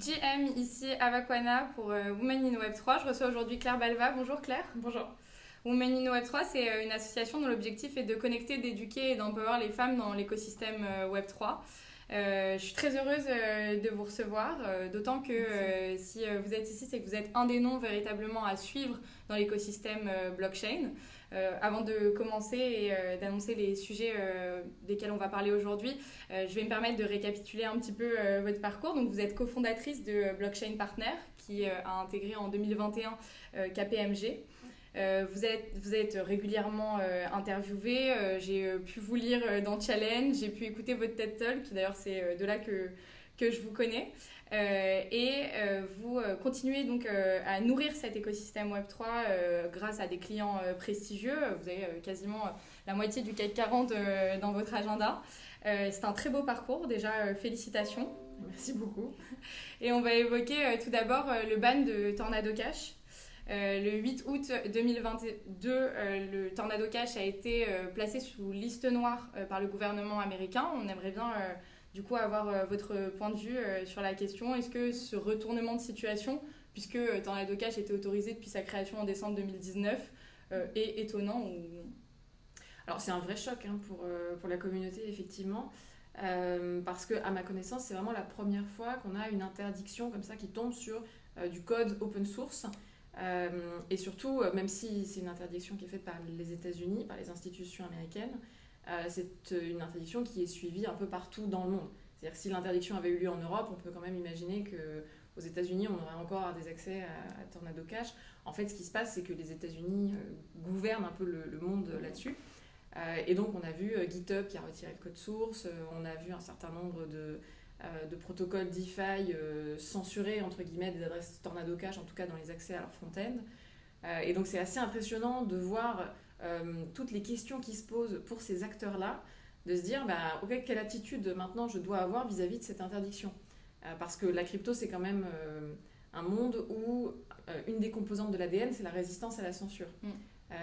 JM ici à Vakwana pour euh, Women in Web 3. Je reçois aujourd'hui Claire Balva. Bonjour Claire. Bonjour. Women in Web 3, c'est euh, une association dont l'objectif est de connecter, d'éduquer et d'empower les femmes dans l'écosystème euh, Web 3. je suis très heureuse de vous recevoir, d'autant que si vous êtes ici, c'est que vous êtes un des noms véritablement à suivre dans l'écosystème blockchain. Euh, avant de commencer et euh, d'annoncer les sujets euh, desquels on va parler aujourd'hui, je vais me permettre de récapituler un petit peu votre parcours. Donc, vous êtes cofondatrice de Blockchain Partner, qui a intégré en 2021 KPMG. vous, êtes, vous êtes régulièrement interviewée. j'ai pu vous lire dans Challenge, j'ai pu écouter votre TED Talk. D'ailleurs, c'est de là que, que je vous connais. Euh, et euh, vous euh, continuez donc à nourrir cet écosystème Web3 grâce à des clients prestigieux. Vous avez quasiment la moitié du CAC 40 dans votre agenda. C'est un très beau parcours, déjà félicitations. Merci beaucoup. Et on va évoquer tout d'abord le ban de Tornado Cash. le 8 août 2022, le Tornado Cash a été placé sous liste noire par le gouvernement américain. On aimerait bien du coup avoir euh, votre point de vue euh, sur la question. Est-ce que ce retournement de situation, puisque euh, Tornado Cash était autorisé depuis sa création en décembre 2019, est étonnant ou Alors c'est un vrai choc hein, pour, pour la communauté, effectivement. parce que, à ma connaissance, c'est vraiment la première fois qu'on a une interdiction comme ça qui tombe sur du code open source. et surtout, même si c'est une interdiction qui est faite par les États-Unis, par les institutions américaines, euh, c'est une interdiction qui est suivie un peu partout dans le monde. C'est-à-dire si l'interdiction avait eu lieu en Europe, on peut quand même imaginer que aux États-Unis, on aurait encore des accès à, Tornado Cash. En fait, ce qui se passe, c'est que les États-Unis euh, gouvernent un peu le, monde là-dessus. Euh, et donc, on a vu GitHub qui a retiré le code source, on a vu un certain nombre de, de protocoles DeFi censurer, entre guillemets, des adresses Tornado Cash, en tout cas dans les accès à leur front-end. et donc, c'est assez impressionnant de voir euh, toutes les questions qui se posent pour ces acteurs-là, de se dire, bah, ok, quelle attitude maintenant je dois avoir vis-à-vis de cette interdiction? Euh, Parce que la crypto, c'est quand même euh, un monde où une des composantes de l'ADN, c'est la résistance à la censure. Mm.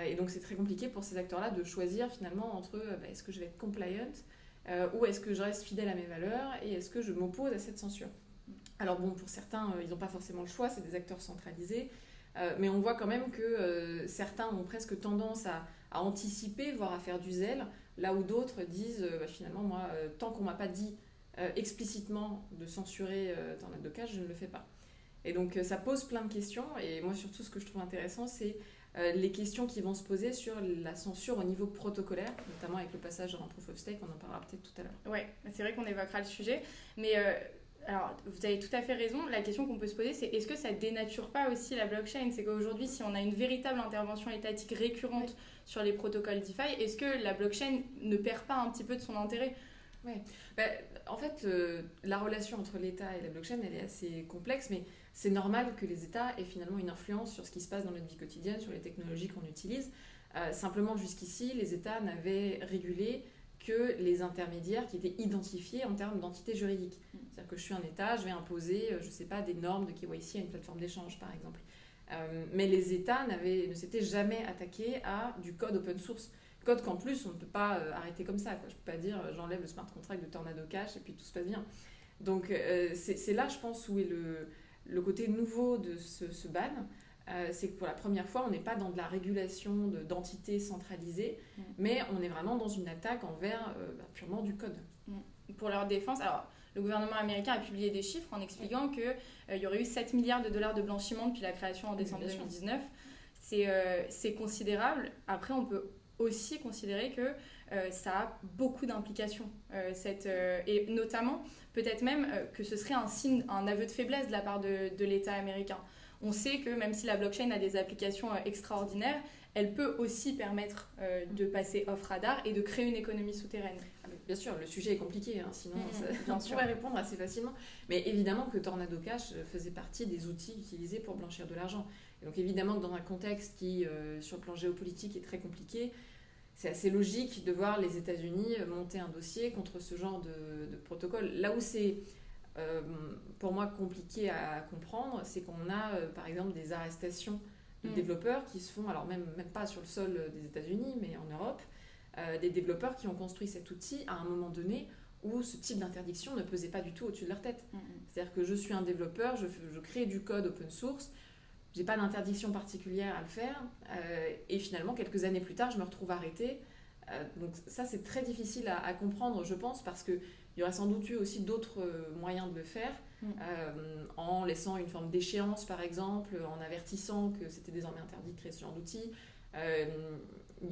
et donc c'est très compliqué pour ces acteurs-là de choisir finalement entre bah, est-ce que je vais être compliant ou est-ce que je reste fidèle à mes valeurs et est-ce que je m'oppose à cette censure? Mm. Alors bon, pour certains, ils n'ont pas forcément le choix, c'est des acteurs centralisés. Euh, mais on voit quand même que euh, certains ont presque tendance à, anticiper, voire à faire du zèle, là où d'autres disent euh, bah, finalement, moi, tant qu'on m'a pas dit explicitement de censurer Tornado Cash, je ne le fais pas. Et donc ça pose plein de questions, et moi surtout ce que je trouve intéressant, c'est les questions qui vont se poser sur la censure au niveau protocolaire, notamment avec le passage dans Proof of Stake, on en parlera peut-être tout à l'heure. Oui, c'est vrai qu'on évoquera le sujet, mais alors, vous avez tout à fait raison. La question qu'on peut se poser, c'est est-ce que ça dénature pas aussi la blockchain? C'est qu'aujourd'hui, si on a une véritable intervention étatique récurrente sur les protocoles DeFi, est-ce que la blockchain ne perd pas un petit peu de son intérêt? Oui. Bah, en fait, la relation entre l'État et la blockchain, elle est assez complexe, mais c'est normal que les États aient finalement une influence sur ce qui se passe dans notre vie quotidienne, sur les technologies qu'on utilise. Euh, simplement, jusqu'ici, les États n'avaient régulé que les intermédiaires qui étaient identifiés en termes d'entité juridique. Mm. C'est-à-dire que je suis un État, je vais imposer, euh, je ne sais pas, des normes de KYC à une plateforme d'échange, par exemple. Euh, mais les États ne s'étaient jamais attaqués à du code open source. Code qu'en plus, on ne peut pas euh, arrêter comme ça. Quoi. Je ne peux pas dire j'enlève le smart contract de Tornado Cash et puis tout se passe bien. Donc c'est là, je pense, où est le, le côté nouveau de ce, ce ban. Euh, c'est que pour la première fois, on n'est pas dans de la régulation d'entités centralisées, mm. mais on est vraiment dans une attaque envers euh, bah, purement du code. Mm. Pour leur défense, alors le gouvernement américain a publié des chiffres en expliquant qu'il euh, y aurait eu 7 milliards de dollars de blanchiment depuis la création en décembre 2019. C'est considérable. Après, on peut aussi considérer que ça a beaucoup d'implications. et notamment, peut-être même que ce serait un signe, un aveu de faiblesse de la part de, de l'État américain on sait que même si la blockchain a des applications euh, extraordinaires, elle peut aussi permettre euh, de passer off radar et de créer une économie souterraine. Ah, bien sûr, le sujet est compliqué, hein, sinon mm, mm, on pourrait répondre assez facilement. Mais évidemment que Tornado Cash faisait partie des outils utilisés pour blanchir de l'argent. Et donc évidemment que dans un contexte qui, euh, sur le plan géopolitique, est très compliqué, c'est assez logique de voir les États-Unis monter un dossier contre ce genre de, de protocole. Là où c'est euh, pour moi compliqué à comprendre, c'est qu'on a euh, par exemple des arrestations de mm. développeurs qui se font, alors même, même pas sur le sol des États-Unis, mais en Europe, euh, des développeurs qui ont construit cet outil à un moment donné où ce type d'interdiction ne pesait pas du tout au-dessus de leur tête. Mm, C'est-à-dire que je suis un développeur, je, je crée du code open source, j'ai pas d'interdiction particulière à le faire, euh, et finalement, quelques années plus tard, je me retrouve arrêtée. Euh, donc ça, c'est très difficile à, à comprendre, je pense, parce qu'il y aurait sans doute eu aussi d'autres euh, moyens de le faire, Mm. euh, en laissant une forme d'échéance, par exemple, en avertissant que c'était désormais interdit de créer ce genre d'outils. Euh,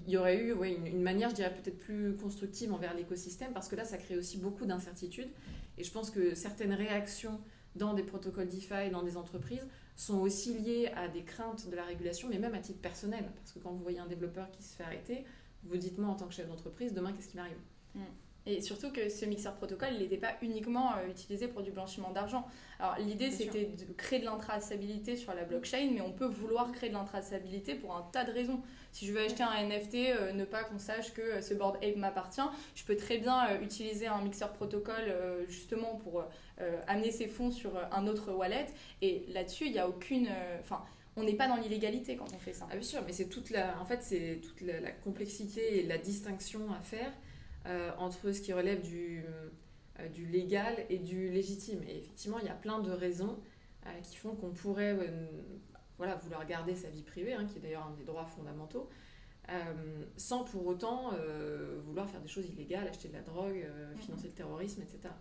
il y aurait eu ouais, une, une manière, je dirais, peut-être plus constructive envers l'écosystème, parce que là, ça crée aussi beaucoup d'incertitudes. Et je pense que certaines réactions dans des protocoles DeFi, dans des entreprises, sont aussi liées à des craintes de la régulation, mais même à titre personnel. Parce que quand vous voyez un développeur qui se fait arrêter, vous dites moi en tant que chef d'entreprise, demain, qu'est-ce qui m'arrive? Et surtout que ce mixeur protocole, il n'était pas uniquement euh, utilisé pour du blanchiment d'argent. Alors l'idée, c'était de créer de l'intraçabilité sur la blockchain, mais on peut vouloir créer de l'intraçabilité pour un tas de raisons. Si je veux acheter un NFT, euh, ne pas qu'on sache que euh, ce board ape m'appartient, je peux très bien euh, utiliser un mixeur protocole euh, justement pour amener ces fonds sur un autre wallet. Et là-dessus, il n'y a aucune... Enfin, on n'est pas dans l'illégalité quand on fait ça. Ah bien sûr, mais c'est toute la, en fait, c'est toute la, la complexité et la distinction à faire entre ce qui relève du, euh, du légal et du légitime. Et effectivement, il y a plein de raisons euh, qui font qu'on pourrait euh, voilà, vouloir garder sa vie privée, hein, qui est d'ailleurs un des droits fondamentaux, euh, sans pour autant euh, vouloir faire des choses illégales, acheter de la drogue, euh, financer le terrorisme, etc.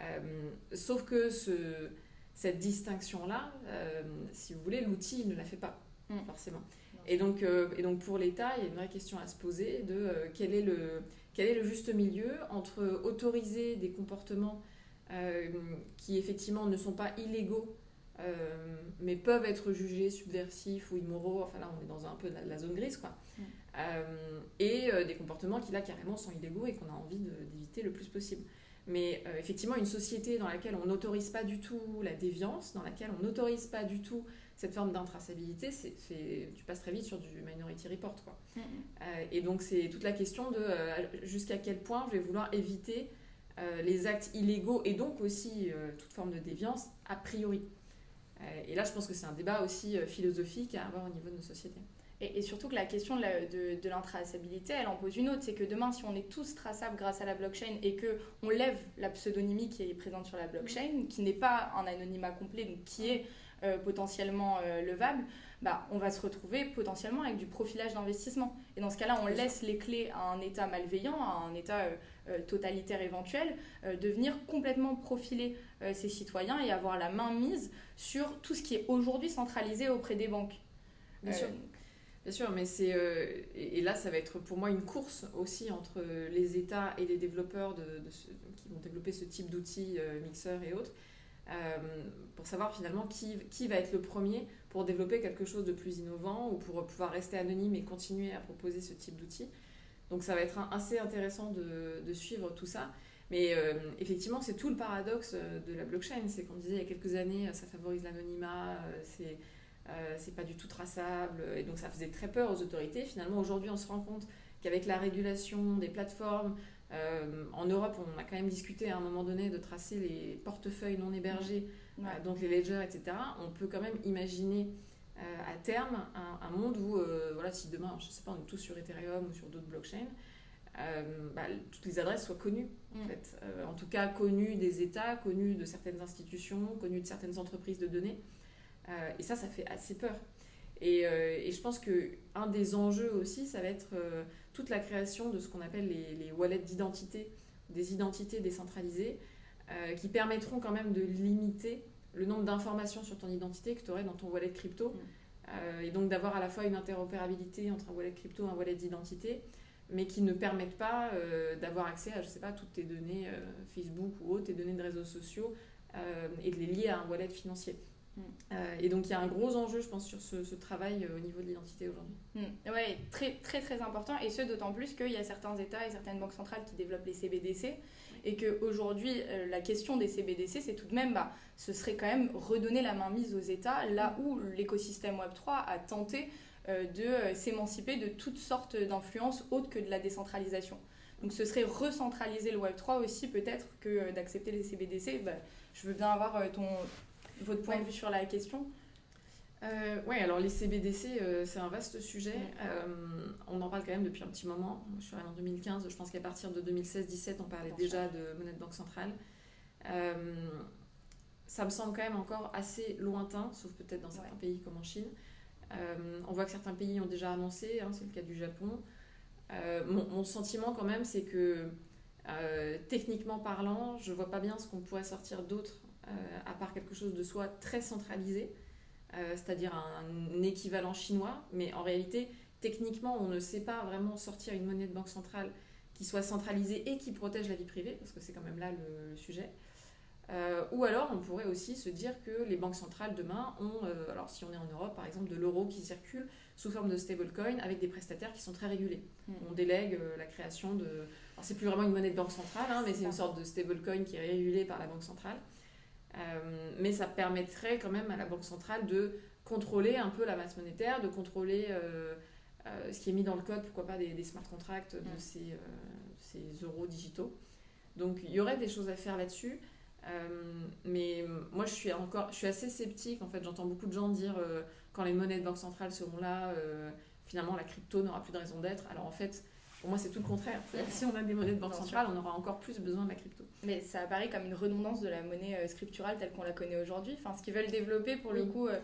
Euh, sauf que ce, cette distinction-là, euh, si vous voulez, l'outil ne la fait pas, Mm. forcément. Et donc, euh, et donc pour l'État, il y a une vraie question à se poser de euh, quel, est le, quel est le juste milieu entre autoriser des comportements euh, qui effectivement ne sont pas illégaux, mais peuvent être jugés subversifs ou immoraux, enfin là on est dans un peu la, la zone grise, quoi. Mm. Et des comportements qui là carrément sont illégaux et qu'on a envie d'éviter le plus possible. Mais effectivement, une société dans laquelle on n'autorise pas du tout la déviance, dans laquelle on n'autorise pas du tout cette forme d'intraçabilité, c'est, tu passes très vite sur du minority report. Quoi. Euh, et donc c'est toute la question de euh, jusqu'à quel point je vais vouloir éviter euh, les actes illégaux et donc aussi toute forme de déviance a priori. Et là, je pense que c'est un débat aussi philosophique à avoir au niveau de nos sociétés. Et, et surtout que la question de, la- de, de l'intraçabilité, elle en pose une autre. C'est que demain, si on est tous traçables grâce à la blockchain et que on lève la pseudonymie qui est présente sur la blockchain, qui n'est pas un anonymat complet, donc qui est euh, potentiellement euh, levable, bah, on va se retrouver potentiellement avec du profilage d'investissement. Et dans ce cas-là, on laisse les clés à un État malveillant, à un État euh, totalitaire éventuel, de venir complètement profiler ses citoyens et avoir la main mise sur tout ce qui est aujourd'hui centralisé auprès des banques. Bien sûr. Bien sûr, mais c'est euh, et, et là ça va être pour moi une course aussi entre les États et les développeurs de, de ce- qui vont développer ce type d'outils, euh, mixeurs et autres, pour savoir finalement qui, qui va être le premier pour développer quelque chose de plus innovant ou pour pouvoir rester anonyme et continuer à proposer ce type d'outils. Donc ça va être assez intéressant de, suivre tout ça. Mais euh, effectivement, c'est tout le paradoxe euh, de la blockchain. C'est qu'on disait il y a quelques années, euh, ça favorise l'anonymat, euh, euh, c'est pas du tout traçable, et donc ça faisait très peur aux autorités. Finalement, aujourd'hui, on se rend compte qu'avec la régulation des plateformes, euh, en Europe, on a quand même discuté à un moment donné de tracer les portefeuilles non hébergés, Ouais. euh, donc les ledgers, etc. On peut quand même imaginer euh, à terme un, un monde où, voilà, si demain, je sais pas, on est tous sur Ethereum ou sur d'autres blockchains, bah, toutes les adresses soient connues, en Mm. fait. En tout cas, connues des États, connues de certaines institutions, connues de certaines entreprises de données. Et ça, ça fait assez peur. Et, euh, et je pense qu'un des enjeux aussi, ça va être euh, toute la création de ce qu'on appelle les, les wallets d'identité, des identités décentralisées, euh, qui permettront quand même de limiter le nombre d'informations sur ton identité que tu aurais dans ton wallet crypto. Euh, et donc d'avoir à la fois une interopérabilité entre un wallet crypto et un wallet d'identité, mais qui ne permettent pas d'avoir accès à, je sais pas, toutes tes données Facebook ou autres, tes données de réseaux sociaux, et de les lier à un wallet financier. Mm. Euh, et donc il y a un gros enjeu, je pense, sur ce, ce travail euh, au niveau de l'identité aujourd'hui. Mm. Ouais, très très très important et ce d'autant plus qu'il y a certains États et certaines banques centrales qui développent les CBDC et qu'aujourd'hui la question des CBDC c'est tout de même, bah, ce serait quand même redonner la main mise aux États là où l'écosystème Web3 a tenté euh, de euh, s'émanciper de toutes sortes d'influences autres que de la décentralisation. Donc ce serait recentraliser le Web3 aussi peut-être que euh, d'accepter les CBDC. Bah, je veux bien avoir euh, ton, votre point Ouais. de vue sur la question? euh, Oui, alors les CBDC, euh, c'est un vaste sujet. Euh, on en parle quand même depuis un petit moment. Je suis arrivée en 2015, je pense qu'à partir de 2016-17, on parlait déjà de monnaie de banque centrale. ça me semble quand même encore assez lointain, sauf peut-être dans certains pays comme en Chine. on voit que certains pays ont déjà annoncé, hein, c'est le cas du Japon. Mon, mon, sentiment quand même, c'est que techniquement parlant, je vois pas bien ce qu'on pourrait sortir d'autre, à part quelque chose de soit très centralisé. Euh, c'est-à-dire un, équivalent chinois, mais en réalité, techniquement, on ne sait pas vraiment sortir une monnaie de banque centrale qui soit centralisée et qui protège la vie privée, parce que c'est quand même là le, sujet. Euh, ou alors, on pourrait aussi se dire que les banques centrales demain ont, euh, alors si on est en Europe par exemple, de l'euro qui circule sous forme de stablecoin avec des prestataires qui sont très régulés. Hmm. On délègue la création de. Alors, c'est plus vraiment une monnaie de banque centrale, hein, mais c'est une sorte de stablecoin qui est régulé par la banque centrale. Euh, mais ça permettrait quand même à la Banque centrale de contrôler un peu la masse monétaire, de contrôler euh, euh, ce qui est mis dans le code, pourquoi pas des, smart contracts de ces, ces, euros digitaux. Donc il y aurait des choses à faire là-dessus. mais moi, je suis encore, je suis assez sceptique. En fait, j'entends beaucoup de gens dire quand les monnaies de banque centrale seront là, finalement, la crypto n'aura plus de raison d'être. Alors en fait, pour moi, c'est tout le contraire. Si on a des monnaies de banque centrale, on aura encore plus besoin de la crypto. Mais ça apparaît comme une redondance de la monnaie euh, scripturale telle qu'on la connaît aujourd'hui. Enfin, ce qu'ils veulent développer, pour le coup. Euh,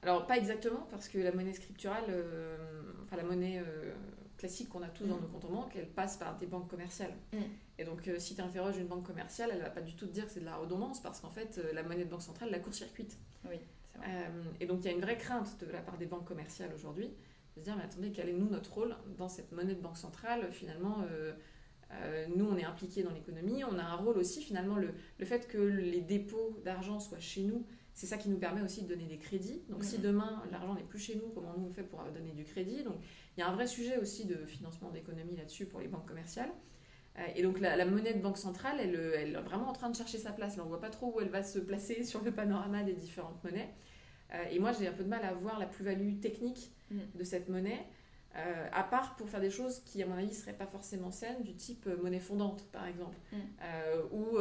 Alors, pas exactement, parce que la monnaie scripturale, euh, enfin, la monnaie classique qu'on a tous dans mm. nos comptes en banque, elle passe par des banques commerciales. Mm. Et donc, si tu interroges une banque commerciale, elle va pas du tout te dire que c'est de la redondance, parce qu'en fait, la monnaie de banque centrale la court-circuite. Oui, et donc, il y a une vraie crainte de la part des banques commerciales aujourd'hui se dire, mais attendez, quel est nous notre rôle dans cette monnaie de banque centrale Finalement, euh, euh, nous, on est impliqués dans l'économie, on a un rôle aussi, finalement, le, le fait que les dépôts d'argent soient chez nous, c'est ça qui nous permet aussi de donner des crédits. Donc, si demain, l'argent n'est plus chez nous, comment nous on fait pour donner du crédit? Donc, il y a un vrai sujet aussi de financement d'économie là-dessus pour les banques commerciales. Euh, et donc la, monnaie de banque centrale, elle, elle, est vraiment en train de chercher sa place. Là, on ne voit pas trop où elle va se placer sur le panorama des différentes monnaies. Et moi, j'ai un peu de mal à voir la plus-value technique Mm. de cette monnaie, euh, à part pour faire des choses qui, à mon avis, ne seraient pas forcément saines, du type euh, monnaie fondante, par exemple, mm. euh, ou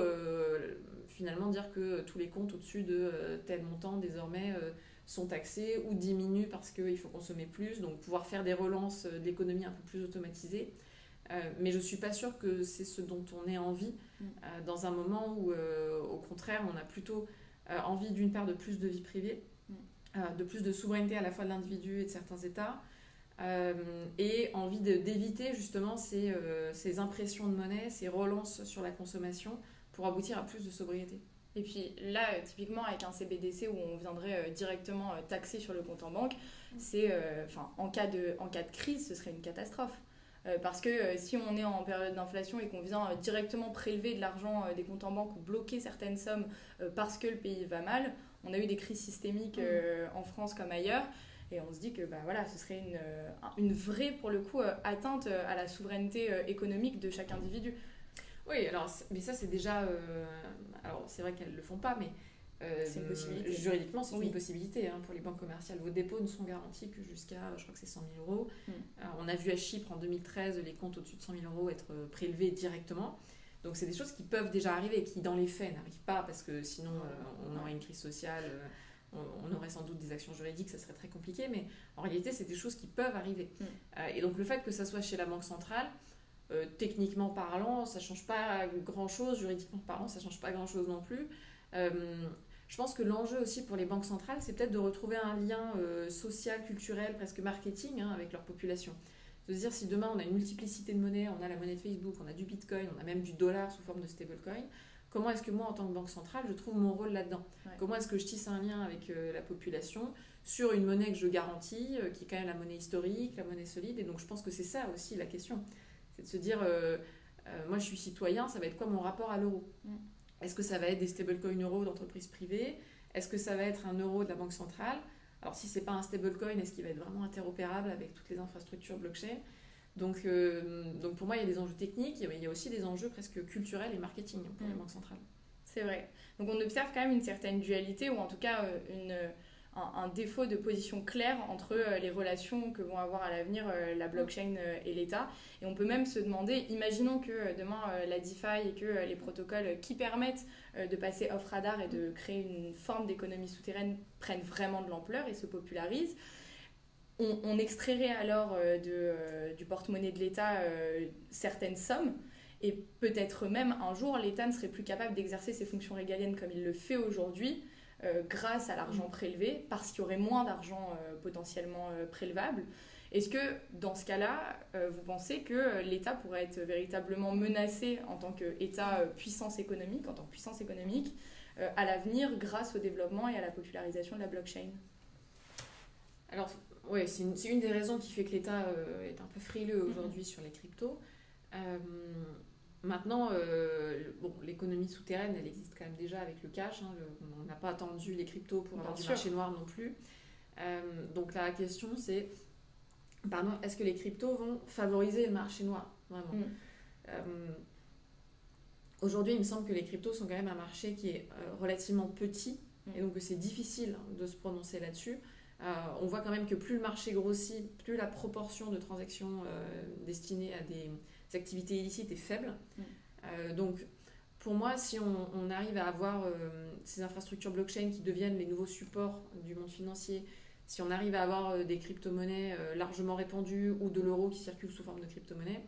finalement dire que tous les comptes au-dessus de tel montant, désormais, sont taxés ou diminuent parce qu'il faut consommer plus, donc pouvoir faire des relances de l'économie un peu plus automatisées. mais je ne suis pas sûre que c'est ce dont on ait envie mm. dans un moment où, au contraire, on a plutôt envie d'une part de plus de vie privée euh, de plus de souveraineté à la fois de l'individu et de certains États, euh, et envie d'éviter justement euh, ces, impressions de monnaie, ces relances sur la consommation pour aboutir à plus de sobriété. Et puis là, typiquement avec un CBDC où on viendrait directement taxer sur le compte en banque, c'est, enfin, en, cas de, en cas de crise, ce serait une catastrophe. parce que si on est en période d'inflation et qu'on vient directement prélever de l'argent des comptes en banque ou bloquer certaines sommes parce que le pays va mal, on a eu des crises systémiques mm. euh, en France comme ailleurs. Et on se dit que bah, voilà, ce serait une, euh, une vraie, pour le coup, euh, atteinte à la souveraineté économique de chaque individu. Oui, alors, mais ça, c'est déjà. alors, c'est vrai qu'elles ne le font pas, mais. c'est une possibilité. Juridiquement, c'est une possibilité hein, pour les banques commerciales. Vos dépôts ne sont garantis que jusqu'à, je crois que c'est 100 000 euros. Mm. on a vu à Chypre en 2013 les comptes au-dessus de 100 000 euros être prélevés directement. Donc c'est des choses qui peuvent déjà arriver, qui dans les faits n'arrivent pas parce que sinon euh, on aurait une crise sociale, euh, on, aurait sans doute des actions juridiques, ça serait très compliqué, mais en réalité c'est des choses qui peuvent arriver. Mm. Euh, et donc le fait que ça soit chez la Banque centrale, techniquement parlant, ça change pas grand-chose, juridiquement parlant, ça change pas grand-chose non plus. je pense que l'enjeu aussi pour les banques centrales, c'est peut-être de retrouver un lien social, culturel, presque marketing hein, avec leur population de se dire si demain on a une multiplicité de monnaies, on a la monnaie de Facebook, on a du Bitcoin, on a même du dollar sous forme de stablecoin, comment est-ce que moi en tant que banque centrale je trouve mon rôle là-dedans? Comment est-ce que je tisse un lien avec euh, la population sur une monnaie que je garantis, euh, qui est quand même la monnaie historique, la monnaie solide? Et donc je pense que c'est ça aussi la question. C'est de se dire, euh, moi je suis citoyen, ça va être quoi mon rapport à l'euro? Mm. Est-ce que ça va être des stablecoins euros d'entreprises privées? Est-ce que ça va être un euro de la banque centrale? Alors si c'est pas un stablecoin, est-ce qu'il va être vraiment interopérable avec toutes les infrastructures blockchain? Donc, euh, donc pour moi, il y a des enjeux techniques, il y a aussi des enjeux presque culturels et marketing pour les mm. banques centrales. C'est vrai. Donc on observe quand même une certaine dualité, ou en tout cas euh, une, un, défaut de position claire entre les relations que vont avoir à l'avenir la blockchain et l'État. Et on peut même se demander, imaginons que demain la DeFi et que les protocoles qui permettent de passer off-radar et de créer une forme d'économie souterraine prennent vraiment de l'ampleur et se popularisent. On, extrairait alors de, du porte-monnaie de l'État certaines sommes et peut-être même un jour, l'État ne serait plus capable d'exercer ses fonctions régaliennes comme il le fait aujourd'hui, euh, grâce à l'argent prélevé, parce qu'il y aurait moins d'argent euh, potentiellement euh, prélevable. Est-ce que dans ce cas-là, vous pensez que l'État pourrait être véritablement menacé en tant qu'État puissance économique, en tant que puissance économique, à l'avenir grâce au développement et à la popularisation de la blockchain? Alors, oui, c'est une, une, des raisons qui fait que l'État est un peu frileux mm-hmm. aujourd'hui sur les cryptos. Maintenant, euh, bon, l'économie souterraine, elle existe quand même déjà avec le cash. Hein, on n'a pas attendu les cryptos pour avoir du marché noir non plus. Euh, donc la question, c'est, pardon, est-ce que les cryptos vont favoriser le marché noir Vraiment? Mm. Euh, aujourd'hui, il me semble que les cryptos sont quand même un marché qui est relativement petit, mm. et donc c'est difficile de se prononcer là-dessus. on voit quand même que plus le marché grossit, plus la proportion de transactions destinées à des activités illicites est faible. Mm. Euh, donc, pour moi, si on, arrive à avoir euh, ces infrastructures blockchain qui deviennent les nouveaux supports du monde financier, si on arrive à avoir euh, des crypto-monnaies largement répandues ou de l'euro qui circule sous forme de crypto-monnaie,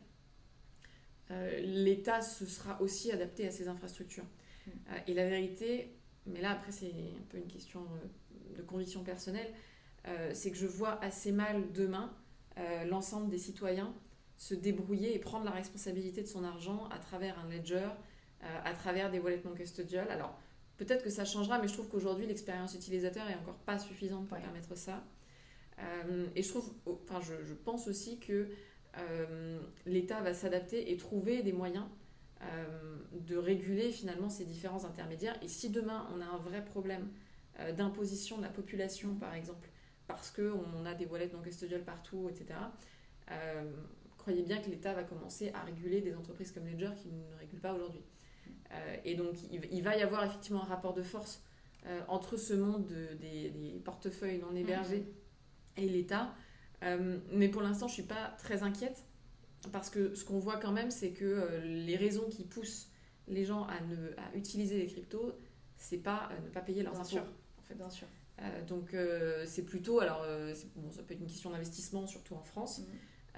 l'État se sera aussi adapté à ces infrastructures. Mm. et la vérité, mais là après c'est un peu une question de conviction personnelle, c'est que je vois assez mal demain l'ensemble des citoyens se débrouiller et prendre la responsabilité de son argent à travers un ledger, euh, à travers des wallets non custodial. Alors, peut-être que ça changera, mais je trouve qu'aujourd'hui, l'expérience utilisateur est encore pas suffisante pour permettre ça. Euh, et je trouve, enfin, je, pense aussi que euh, l'État va s'adapter et trouver des moyens de réguler finalement ces différents intermédiaires. Et si demain, on a un vrai problème d'imposition de la population, par exemple, parce qu'on a des wallets non custodial partout, etc., croyez bien que l'État va commencer à réguler des entreprises comme Ledger qui ne régulent pas aujourd'hui. Euh, et donc, il, va y avoir effectivement un rapport de force euh, entre ce monde des, portefeuilles non hébergés et l'État. Euh, mais pour l'instant, je ne suis pas très inquiète parce que ce qu'on voit quand même, c'est que les raisons qui poussent les gens à, ne, à utiliser les cryptos, c'est pas ne pas payer leurs impôts. Sûr. En fait. Bien sûr. donc c'est plutôt, alors bon, ça peut être une question d'investissement, surtout en France. Mm.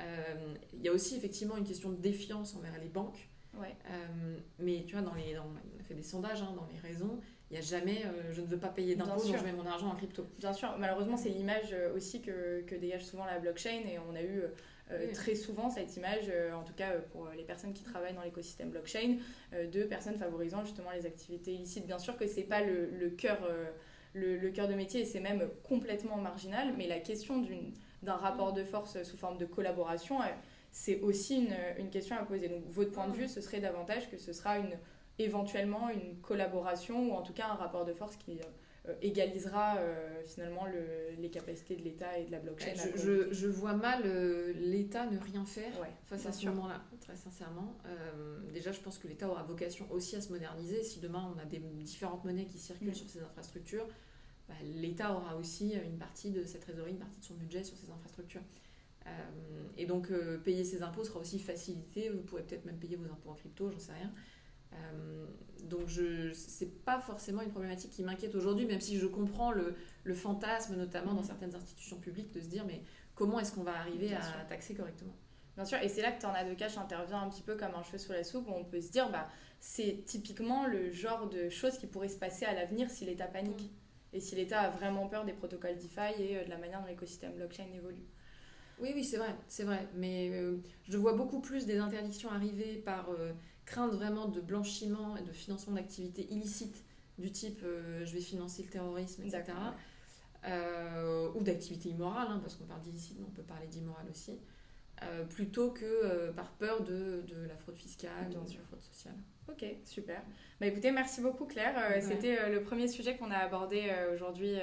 Euh, il y a aussi effectivement une question de défiance envers les banques. Euh, mais tu vois, dans les, on a fait des sondages hein, dans les raisons, il n'y a jamais euh, je ne veux pas payer d'impôts, donc je mets mon argent en crypto. Bien sûr, malheureusement, c'est l'image aussi que, que, dégage souvent la blockchain et on a eu très souvent cette image, en tout cas pour les personnes qui travaillent dans l'écosystème blockchain, de personnes favorisant justement les activités illicites. Bien sûr que c'est pas le, le cœur. Le, le cœur de métier et c'est même complètement marginal, mais la question d'une d'un rapport de force sous forme de collaboration, euh, c'est aussi une, question à poser. Donc votre point de vue, ce serait davantage que ce sera une, éventuellement une collaboration ou en tout cas un rapport de force qui euh, égalisera euh, finalement les capacités de l'État et de la blockchain. Je, vois mal l'État ne rien faire face à ce moment-là, très sincèrement. déjà, je pense que l'État aura vocation aussi à se moderniser. Si demain on a des différentes monnaies qui circulent mm. sur ces infrastructures, bah, l'État aura aussi une partie de cette trésorerie, une partie de son budget sur ces infrastructures. Euh, et donc, euh, payer ses impôts sera aussi facilité. Vous pourrez peut-être même payer vos impôts en crypto, j'en sais rien. Euh, donc, ce n'est pas forcément une problématique qui m'inquiète aujourd'hui, même si je comprends le, le, fantasme, notamment dans certaines institutions publiques, de se dire mais comment est-ce qu'on va arriver à taxer correctement? Bien sûr, et c'est là que Tornado de Cash intervient un petit peu comme un cheveu sur la soupe, où on peut se dire bah, c'est typiquement le genre de choses qui pourrait se passer à l'avenir si l'État panique. Mm et si l'État a vraiment peur des protocoles DeFi et euh, de la manière dont l'écosystème blockchain évolue. Oui, oui, c'est vrai, c'est vrai. Mais euh, je vois beaucoup plus des interdictions arriver par euh, crainte vraiment de blanchiment et de financement d'activités illicites du type je vais financer le terrorisme, etc. ou d'activités immorales, hein, parce qu'on parle d'illicite, mais on peut parler d'immoral aussi. Plutôt que par peur de, de, la fraude fiscale, de la fraude sociale. Ok, super. Bah écoutez, merci beaucoup Claire. Euh, c'était euh, le premier sujet qu'on a abordé euh, aujourd'hui